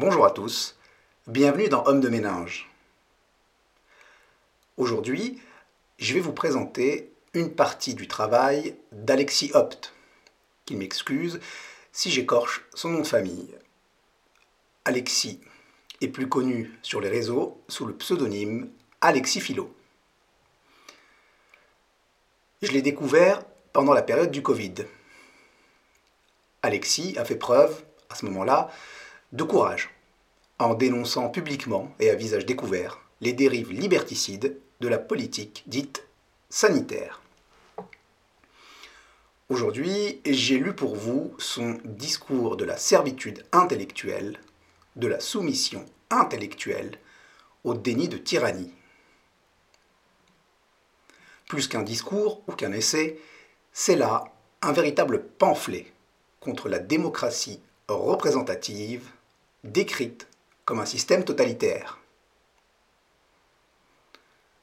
Bonjour à tous, bienvenue dans Homme de ménage. Aujourd'hui, je vais vous présenter une partie du travail d'Alexis Hopt, qu'il m'excuse si j'écorche son nom de famille. Alexis est plus connu sur les réseaux sous le pseudonyme Alexis Philo. Je l'ai découvert pendant la période du Covid. Alexis a fait preuve, à ce moment-là, de courage, en dénonçant publiquement et à visage découvert les dérives liberticides de la politique dite sanitaire. Aujourd'hui, j'ai lu pour vous son discours de la servitude intellectuelle, de la soumission intellectuelle au déni de tyrannie. Plus qu'un discours ou qu'un essai, c'est là un véritable pamphlet contre la démocratie représentative décrite comme un système totalitaire.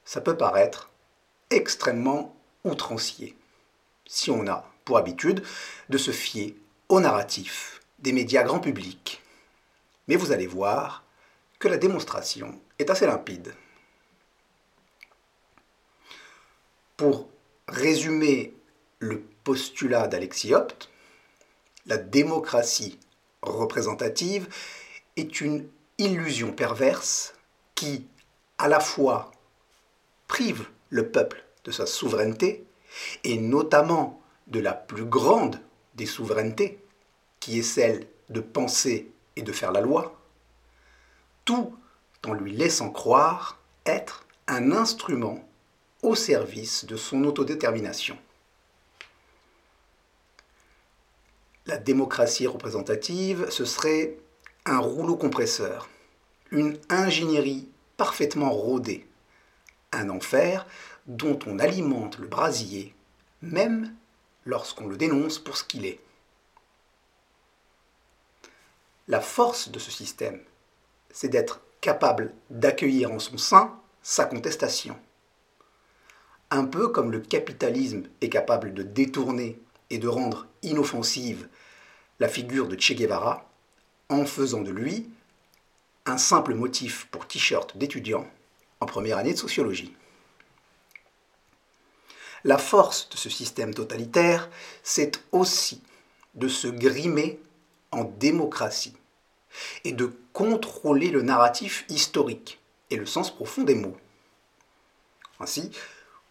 Ça peut paraître extrêmement outrancier si on a pour habitude de se fier au narratif des médias grand public. Mais vous allez voir que la démonstration est assez limpide. Pour résumer le postulat d'Alexis Hopt, la démocratie représentative est une illusion perverse qui, à la fois, prive le peuple de sa souveraineté, et notamment de la plus grande des souverainetés, qui est celle de penser et de faire la loi, tout en lui laissant croire être un instrument au service de son autodétermination. La démocratie représentative, ce serait rouleau compresseur, une ingénierie parfaitement rodée, un enfer dont on alimente le brasier, même lorsqu'on le dénonce pour ce qu'il est. La force de ce système, c'est d'être capable d'accueillir en son sein sa contestation. Un peu comme le capitalisme est capable de détourner et de rendre inoffensive la figure de Che Guevara en faisant de lui un simple motif pour t-shirt d'étudiant en première année de sociologie. La force de ce système totalitaire, c'est aussi de se grimer en démocratie et de contrôler le narratif historique et le sens profond des mots. Ainsi,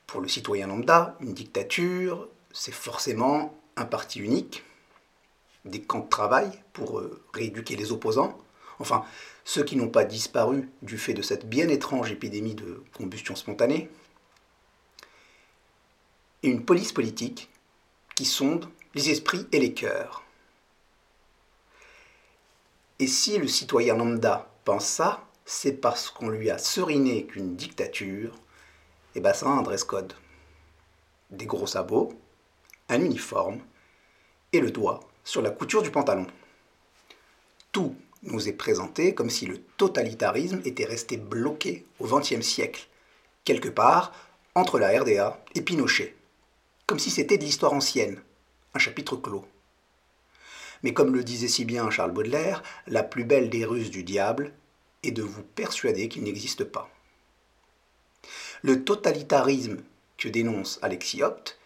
pour le citoyen lambda, une dictature, c'est forcément un parti unique, des camps de travail pour euh, rééduquer les opposants, enfin ceux qui n'ont pas disparu du fait de cette bien étrange épidémie de combustion spontanée, et une police politique qui sonde les esprits et les cœurs. Et si le citoyen lambda pense ça, c'est parce qu'on lui a seriné qu'une dictature, et eh ben ça a un dress code. Des gros sabots, un uniforme et le doigt sur la couture du pantalon. Tout nous est présenté comme si le totalitarisme était resté bloqué au XXe siècle, quelque part entre la RDA et Pinochet, comme si c'était de l'histoire ancienne, un chapitre clos. Mais comme le disait si bien Charles Baudelaire, la plus belle des ruses du diable est de vous persuader qu'il n'existe pas. Le totalitarisme que dénonce Alexis Hopt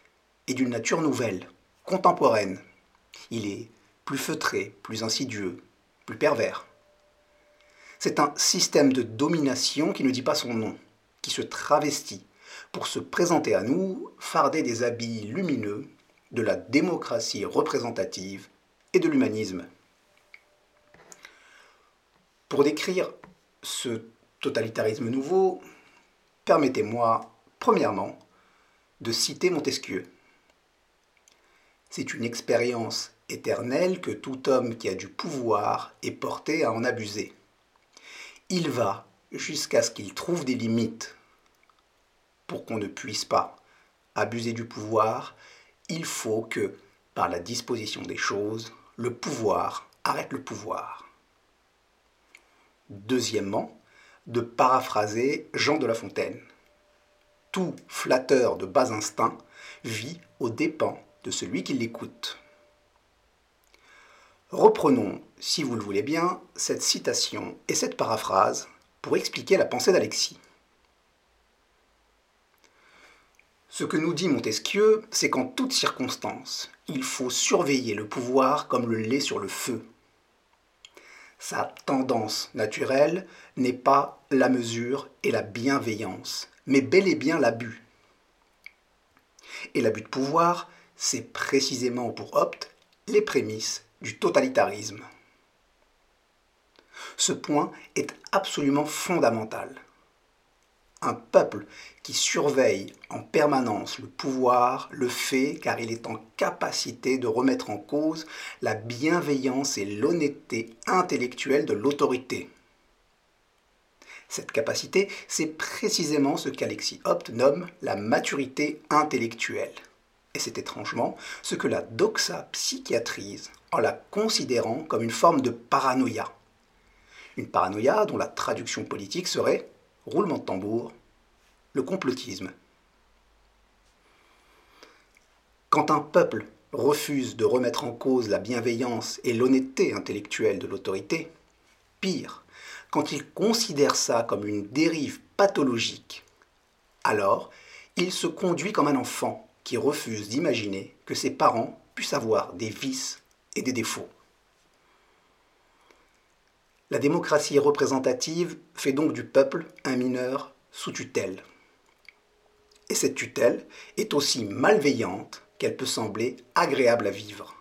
est d'une nature nouvelle, contemporaine. Il est plus feutré, plus insidieux, plus pervers. C'est un système de domination qui ne dit pas son nom, qui se travestit pour se présenter à nous fardé des habits lumineux de la démocratie représentative et de l'humanisme. Pour décrire ce totalitarisme nouveau, permettez-moi, premièrement, de citer Montesquieu. C'est une expérience éternelle que tout homme qui a du pouvoir est porté à en abuser. Il va jusqu'à ce qu'il trouve des limites. Pour qu'on ne puisse pas abuser du pouvoir, il faut que, par la disposition des choses, le pouvoir arrête le pouvoir. Deuxièmement, de paraphraser Jean de La Fontaine. Tout flatteur de bas instinct vit aux dépens de celui qui l'écoute. Reprenons, si vous le voulez bien, cette citation et cette paraphrase pour expliquer la pensée d'Alexis. Ce que nous dit Montesquieu, c'est qu'en toutes circonstances, il faut surveiller le pouvoir comme le lait sur le feu. Sa tendance naturelle n'est pas la mesure et la bienveillance, mais bel et bien l'abus. Et l'abus de pouvoir, c'est précisément pour Opte les prémices du totalitarisme. Ce point est absolument fondamental. Un peuple qui surveille en permanence le pouvoir le fait car il est en capacité de remettre en cause la bienveillance et l'honnêteté intellectuelle de l'autorité. Cette capacité, c'est précisément ce qu'Alexis Hopt nomme la maturité intellectuelle. Et c'est étrangement ce que la doxa psychiatrise en la considérant comme une forme de paranoïa. Une paranoïa dont la traduction politique serait roulement de tambour, le complotisme. Quand un peuple refuse de remettre en cause la bienveillance et l'honnêteté intellectuelle de l'autorité, pire, quand il considère ça comme une dérive pathologique, alors il se conduit comme un enfant qui refuse d'imaginer que ses parents puissent avoir des vices et des défauts. La démocratie représentative fait donc du peuple un mineur sous tutelle. Et cette tutelle est aussi malveillante qu'elle peut sembler agréable à vivre.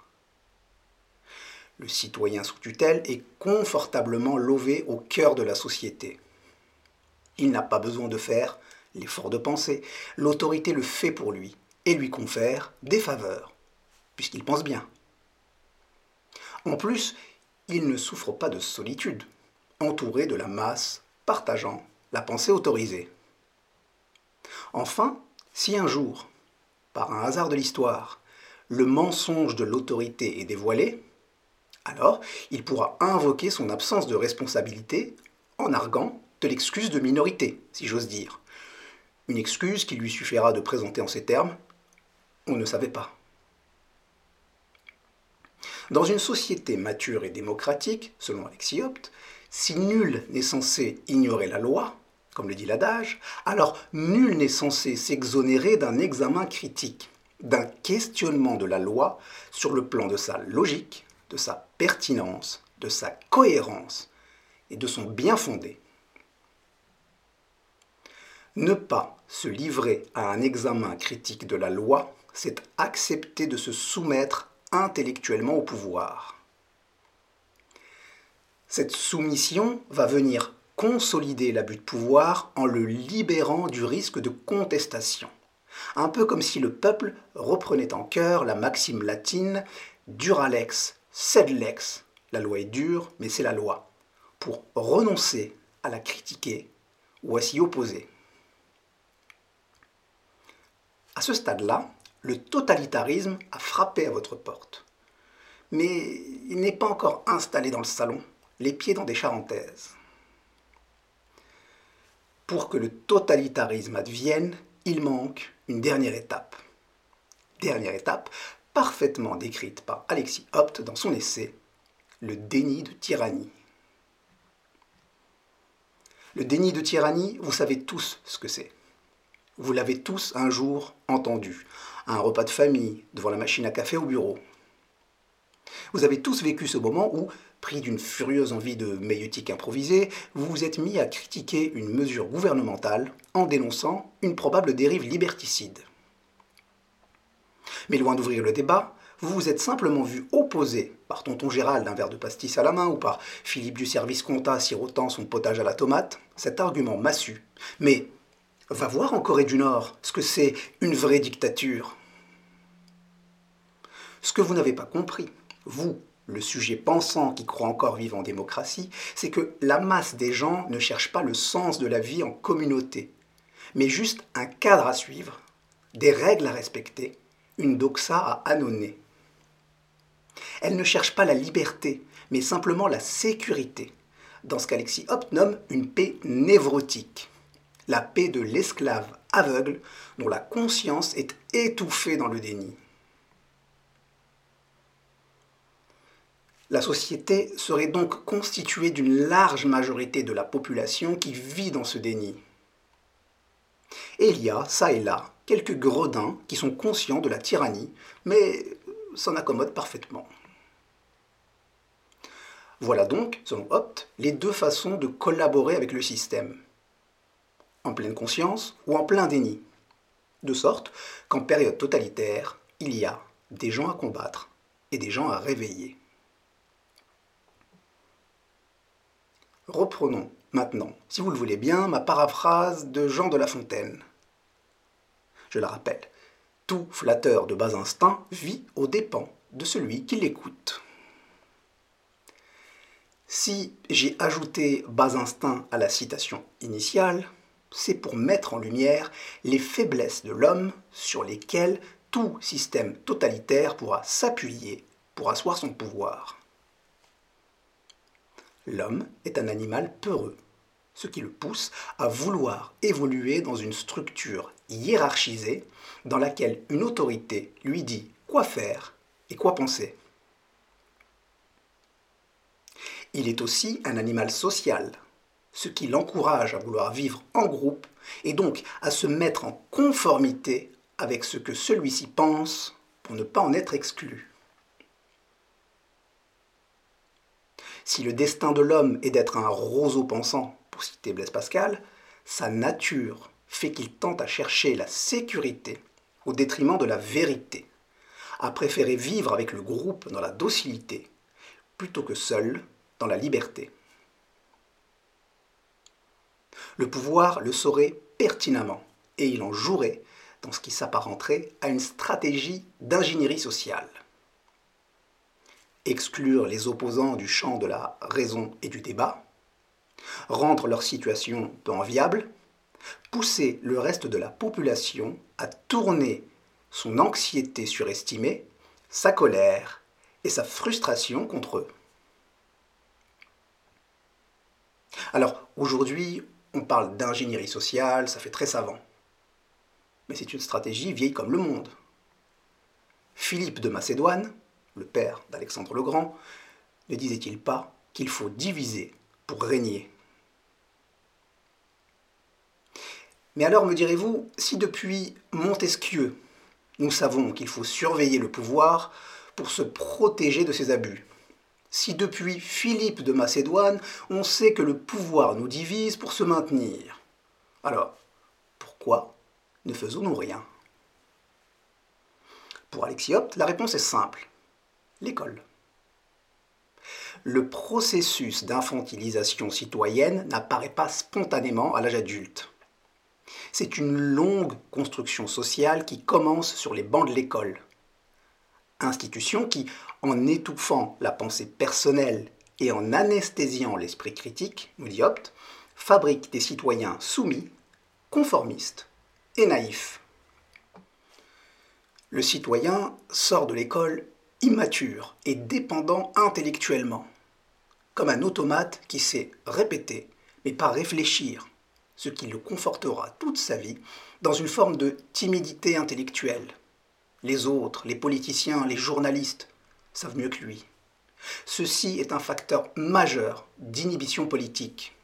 Le citoyen sous tutelle est confortablement lové au cœur de la société. Il n'a pas besoin de faire l'effort de penser, l'autorité le fait pour lui et lui confère des faveurs, puisqu'il pense bien. En plus, il ne souffre pas de solitude, entouré de la masse, partageant la pensée autorisée. Enfin, si un jour, par un hasard de l'histoire, le mensonge de l'autorité est dévoilé, alors il pourra invoquer son absence de responsabilité en arguant de l'excuse de minorité, si j'ose dire. Une excuse qui lui suffira de présenter en ces termes Ne savait pas. Dans une société mature et démocratique, selon Alexiopte, si nul n'est censé ignorer la loi, comme le dit l'adage, alors nul n'est censé s'exonérer d'un examen critique, d'un questionnement de la loi sur le plan de sa logique, de sa pertinence, de sa cohérence et de son bien fondé. Ne pas se livrer à un examen critique de la loi, c'est accepter de se soumettre intellectuellement au pouvoir. Cette soumission va venir consolider l'abus de pouvoir en le libérant du risque de contestation. Un peu comme si le peuple reprenait en cœur la maxime latine Duralex, sed lex. La loi est dure, mais c'est la loi. Pour renoncer à la critiquer ou à s'y opposer. À ce stade-là, le totalitarisme a frappé à votre porte. Mais il n'est pas encore installé dans le salon, les pieds dans des charentaises. Pour que le totalitarisme advienne, il manque une dernière étape. Dernière étape parfaitement décrite par Alexis Hopt dans son essai Le déni de tyrannie. Le déni de tyrannie, vous savez tous ce que c'est. Vous l'avez tous un jour entendu, un repas de famille, devant la machine à café au bureau. Vous avez tous vécu ce moment où, pris d'une furieuse envie de méutique improvisée, vous vous êtes mis à critiquer une mesure gouvernementale en dénonçant une probable dérive liberticide. Mais loin d'ouvrir le débat, vous vous êtes simplement vu opposer par tonton Gérald d'un verre de pastis à la main ou par Philippe du service compta sirotant son potage à la tomate, cet argument massu. Mais Va voir en Corée du Nord ce que c'est une vraie dictature. Ce que vous n'avez pas compris, vous, le sujet pensant qui croit encore vivre en démocratie, c'est que la masse des gens ne cherche pas le sens de la vie en communauté, mais juste un cadre à suivre, des règles à respecter, une doxa à annonner. Elle ne cherche pas la liberté, mais simplement la sécurité, dans ce qu'Alexis Hopt nomme une paix névrotique la paix de l'esclave aveugle dont la conscience est étouffée dans le déni. La société serait donc constituée d'une large majorité de la population qui vit dans ce déni. Et il y a, ça et là, quelques gredins qui sont conscients de la tyrannie, mais s'en accommodent parfaitement. Voilà donc, selon Hopt, les deux façons de collaborer avec le système. En pleine conscience ou en plein déni. De sorte qu'en période totalitaire, il y a des gens à combattre et des gens à réveiller. Reprenons maintenant, si vous le voulez bien, ma paraphrase de Jean de La Fontaine. Je la rappelle. Tout flatteur de bas instinct vit aux dépens de celui qui l'écoute. Si j'ai ajouté bas instinct à la citation initiale, c'est pour mettre en lumière les faiblesses de l'homme sur lesquelles tout système totalitaire pourra s'appuyer pour asseoir son pouvoir. L'homme est un animal peureux, ce qui le pousse à vouloir évoluer dans une structure hiérarchisée dans laquelle une autorité lui dit quoi faire et quoi penser. Il est aussi un animal social, ce qui l'encourage à vouloir vivre en groupe et donc à se mettre en conformité avec ce que celui-ci pense pour ne pas en être exclu. Si le destin de l'homme est d'être un roseau pensant, pour citer Blaise Pascal, sa nature fait qu'il tente à chercher la sécurité au détriment de la vérité, à préférer vivre avec le groupe dans la docilité, plutôt que seul dans la liberté. Le pouvoir le saurait pertinemment, et il en jouerait dans ce qui s'apparenterait à une stratégie d'ingénierie sociale. Exclure les opposants du champ de la raison et du débat, rendre leur situation peu enviable, pousser le reste de la population à tourner son anxiété surestimée, sa colère et sa frustration contre eux. Alors aujourd'hui, on parle d'ingénierie sociale, ça fait très savant. Mais c'est une stratégie vieille comme le monde. Philippe de Macédoine, le père d'Alexandre le Grand, ne disait-il pas qu'il faut diviser pour régner? Mais alors me direz-vous, si depuis Montesquieu, nous savons qu'il faut surveiller le pouvoir pour se protéger de ses abus, si depuis Philippe de Macédoine, on sait que le pouvoir nous divise pour se maintenir, alors pourquoi ne faisons-nous rien? Pour Alexiopt, la réponse est simple. L'école. Le processus d'infantilisation citoyenne n'apparaît pas spontanément à l'âge adulte. C'est une longue construction sociale qui commence sur les bancs de l'école. Institution qui, en étouffant la pensée personnelle et en anesthésiant l'esprit critique, nous fabrique des citoyens soumis, conformistes et naïfs. Le citoyen sort de l'école immature et dépendant intellectuellement, comme un automate qui sait répéter mais pas réfléchir, ce qui le confortera toute sa vie dans une forme de timidité intellectuelle. Les autres, les politiciens, les journalistes savent mieux que lui. Ceci est un facteur majeur d'inhibition politique.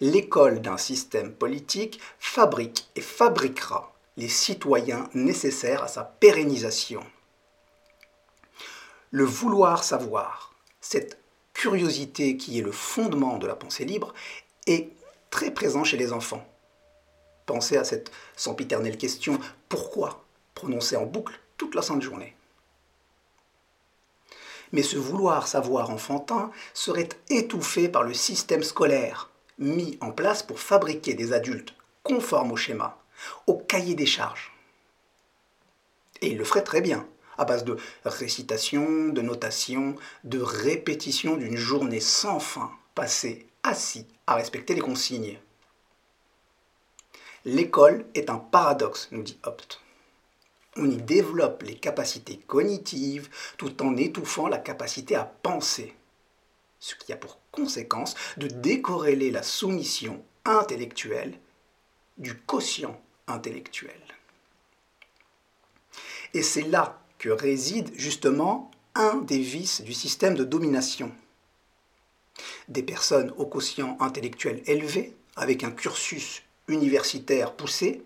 L'école d'un système politique fabrique et fabriquera les citoyens nécessaires à sa pérennisation. Le vouloir savoir, cette curiosité qui est le fondement de la pensée libre, est très présent chez les enfants. Pensez à cette sempiternelle question pourquoi prononcée en boucle toute la sainte journée? Mais ce vouloir savoir enfantin serait étouffé par le système scolaire, mis en place pour fabriquer des adultes conformes au schéma, au cahier des charges. Et il le ferait très bien, à base de récitation, de notation, de répétition d'une journée sans fin, passée assis à respecter les consignes. L'école est un paradoxe, nous dit Hopt. On y développe les capacités cognitives tout en étouffant la capacité à penser, ce qui a pour conséquence de décorréler la soumission intellectuelle du quotient intellectuel. Et c'est là que réside justement un des vices du système de domination. Des personnes au quotient intellectuel élevé, avec un cursus universitaire poussé,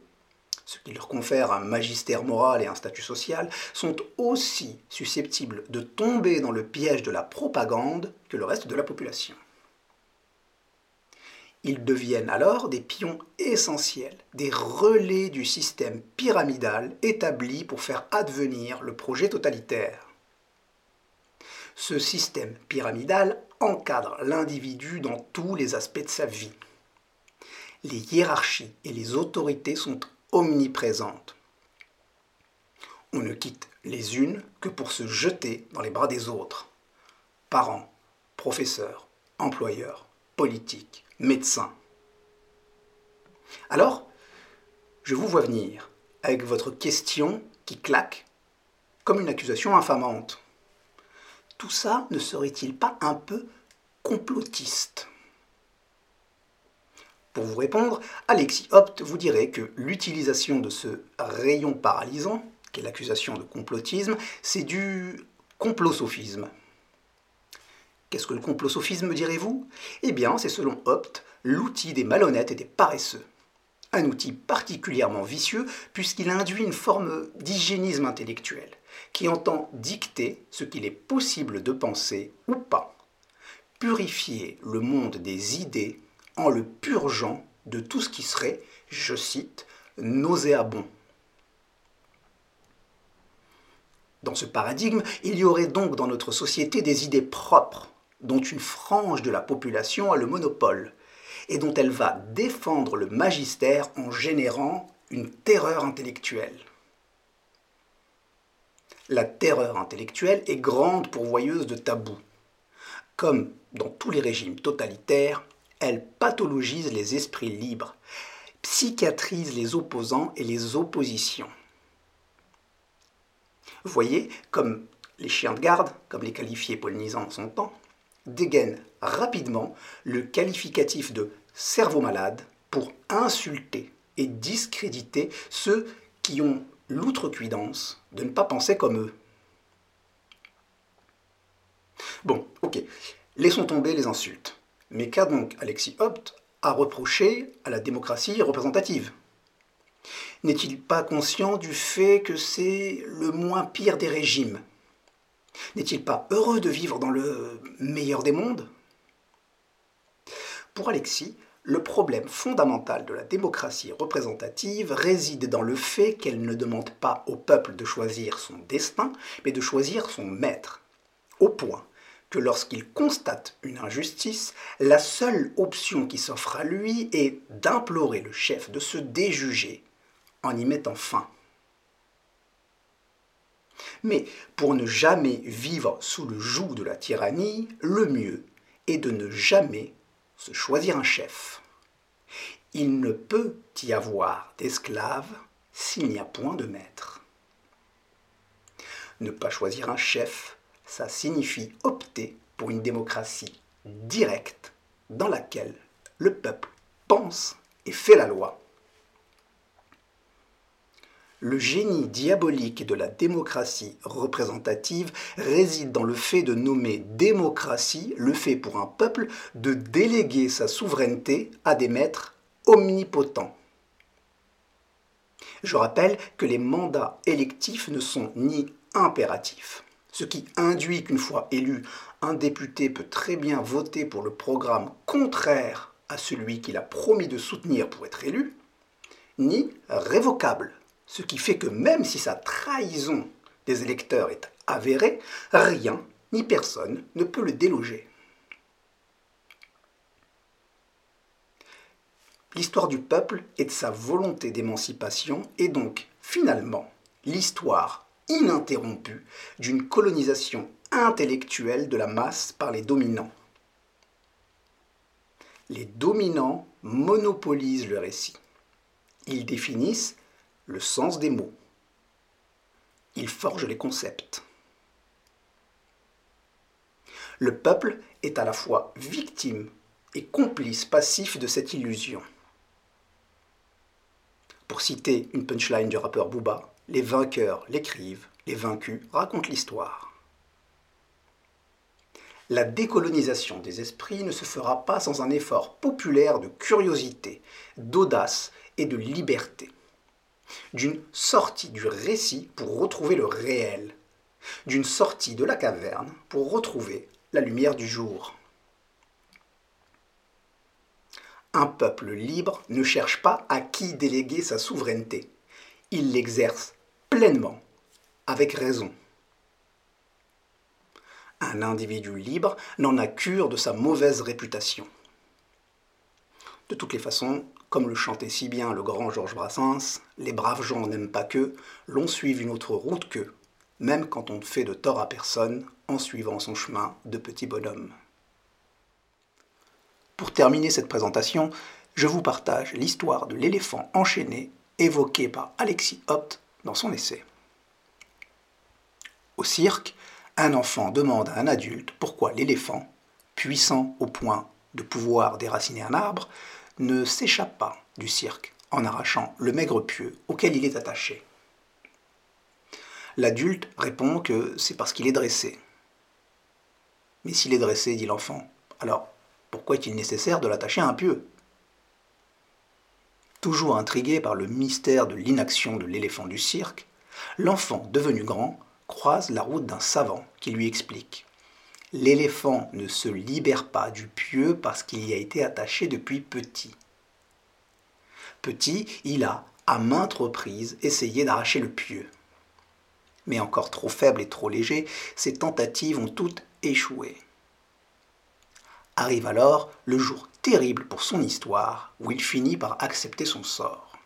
ce qui leur confère un magistère moral et un statut social, sont aussi susceptibles de tomber dans le piège de la propagande que le reste de la population. Ils deviennent alors des pions essentiels, des relais du système pyramidal établi pour faire advenir le projet totalitaire. Ce système pyramidal encadre l'individu dans tous les aspects de sa vie. Les hiérarchies et les autorités sont omniprésentes. On ne quitte les unes que pour se jeter dans les bras des autres. Parents, professeurs, employeurs, politiques, médecins. Alors, je vous vois venir avec votre question qui claque comme une accusation infamante. Tout ça ne serait-il pas un peu complotiste? Pour vous répondre, Alexis Hopt vous dirait que l'utilisation de ce rayon paralysant, qui est l'accusation de complotisme, c'est du complosophisme. Qu'est-ce que le complosophisme, direz-vous? Eh bien, c'est selon Hopt l'outil des malhonnêtes et des paresseux. Un outil particulièrement vicieux puisqu'il induit une forme d'hygiénisme intellectuel qui entend dicter ce qu'il est possible de penser ou pas, purifier le monde des idées en le purgeant de tout ce qui serait, je cite, nauséabond. Dans ce paradigme, il y aurait donc dans notre société des idées propres, dont une frange de la population a le monopole, et dont elle va défendre le magistère en générant une terreur intellectuelle. La terreur intellectuelle est grande pourvoyeuse de tabous. Comme dans tous les régimes totalitaires, elle pathologise les esprits libres, psychiatrise les opposants et les oppositions. Vous voyez, comme les chiens de garde, comme les qualifiés polnisants en son temps, dégainent rapidement le qualificatif de cerveau malade pour insulter et discréditer ceux qui ont l'outrecuidance de ne pas penser comme eux. Bon, ok, laissons tomber les insultes. Mais qu'a donc Alexis Hopt à reprocher à la démocratie représentative? N'est-il pas conscient du fait que c'est le moins pire des régimes? N'est-il pas heureux de vivre dans le meilleur des mondes? Pour Alexis, le problème fondamental de la démocratie représentative réside dans le fait qu'elle ne demande pas au peuple de choisir son destin, mais de choisir son maître. Au point que lorsqu'il constate une injustice, la seule option qui s'offre à lui est d'implorer le chef de se déjuger en y mettant fin. Mais pour ne jamais vivre sous le joug de la tyrannie, le mieux est de ne jamais se choisir un chef. Il ne peut y avoir d'esclave s'il n'y a point de maître. Ne pas choisir un chef, ça signifie opter pour une démocratie directe dans laquelle le peuple pense et fait la loi. Le génie diabolique de la démocratie représentative réside dans le fait de nommer démocratie le fait pour un peuple de déléguer sa souveraineté à des maîtres omnipotents. Je rappelle que les mandats électifs ne sont ni impératifs, ce qui induit qu'une fois élu, un député peut très bien voter pour le programme contraire à celui qu'il a promis de soutenir pour être élu, ni révocable, ce qui fait que même si sa trahison des électeurs est avérée, rien ni personne ne peut le déloger. L'histoire du peuple et de sa volonté d'émancipation est donc finalement l'histoire ininterrompue d'une colonisation intellectuelle de la masse par les dominants. Les dominants monopolisent le récit. Ils définissent le sens des mots. Ils forgent les concepts. Le peuple est à la fois victime et complice passif de cette illusion. Pour citer une punchline du rappeur Booba, les vainqueurs l'écrivent, les vaincus racontent l'histoire. La décolonisation des esprits ne se fera pas sans un effort populaire de curiosité, d'audace et de liberté. D'une sortie du récit pour retrouver le réel. D'une sortie de la caverne pour retrouver la lumière du jour. Un peuple libre ne cherche pas à qui déléguer sa souveraineté. Il l'exerce pleinement, avec raison. Un individu libre n'en a cure de sa mauvaise réputation. De toutes les façons, comme le chantait si bien le grand Georges Brassens, les braves gens n'aiment pas que l'on suive une autre route qu'eux, même quand on ne fait de tort à personne en suivant son chemin de petit bonhomme. Pour terminer cette présentation, je vous partage l'histoire de l'éléphant enchaîné évoquée par Alexis Hopt dans son essai. Au cirque, un enfant demande à un adulte pourquoi l'éléphant, puissant au point de pouvoir déraciner un arbre, ne s'échappe pas du cirque en arrachant le maigre pieu auquel il est attaché. L'adulte répond que c'est parce qu'il est dressé. Mais s'il est dressé, dit l'enfant, alors pourquoi est-il nécessaire de l'attacher à un pieu? Toujours intrigué par le mystère de l'inaction de l'éléphant du cirque, l'enfant devenu grand croise la route d'un savant qui lui explique L'éléphant ne se libère pas du pieu parce qu'il y a été attaché depuis petit. Petit, il a, à maintes reprises, essayé d'arracher le pieu. Mais encore trop faible et trop léger, ses tentatives ont toutes échoué. Arrive alors le jour terrible pour son histoire, où il finit par accepter son sort.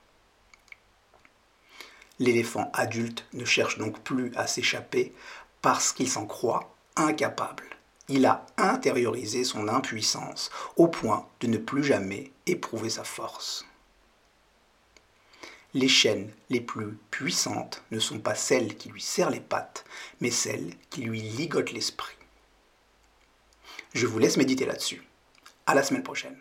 L'éléphant adulte ne cherche donc plus à s'échapper parce qu'il s'en croit incapable. Il a intériorisé son impuissance au point de ne plus jamais éprouver sa force. Les chaînes les plus puissantes ne sont pas celles qui lui serrent les pattes, mais celles qui lui ligotent l'esprit. Je vous laisse méditer là-dessus. À la semaine prochaine.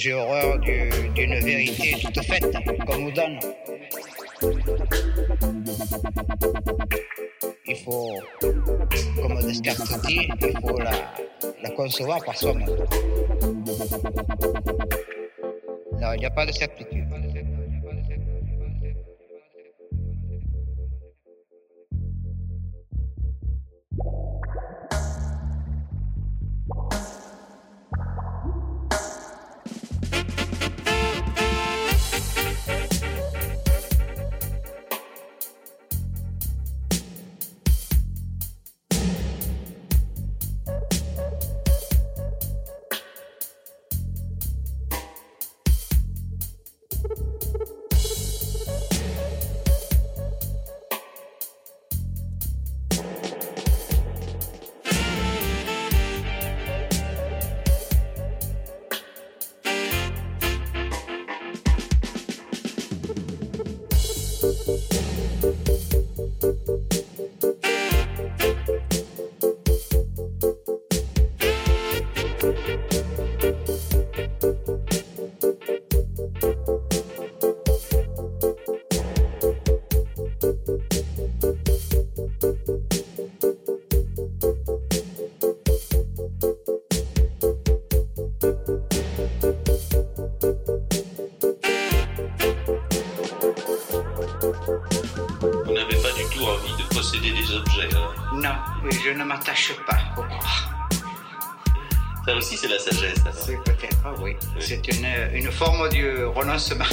J'ai horreur d'une vérité toute faite qu'on nous donne. Il faut, comme Descartes dit, il faut la, la concevoir par soi-même. Non, il n'y a pas de certitude. Des objets. Hein. Non, je ne m'attache pas au corps. Ça aussi, c'est la sagesse. C'est peut-être, oui. oui. C'est une, une forme du renoncement.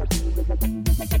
Música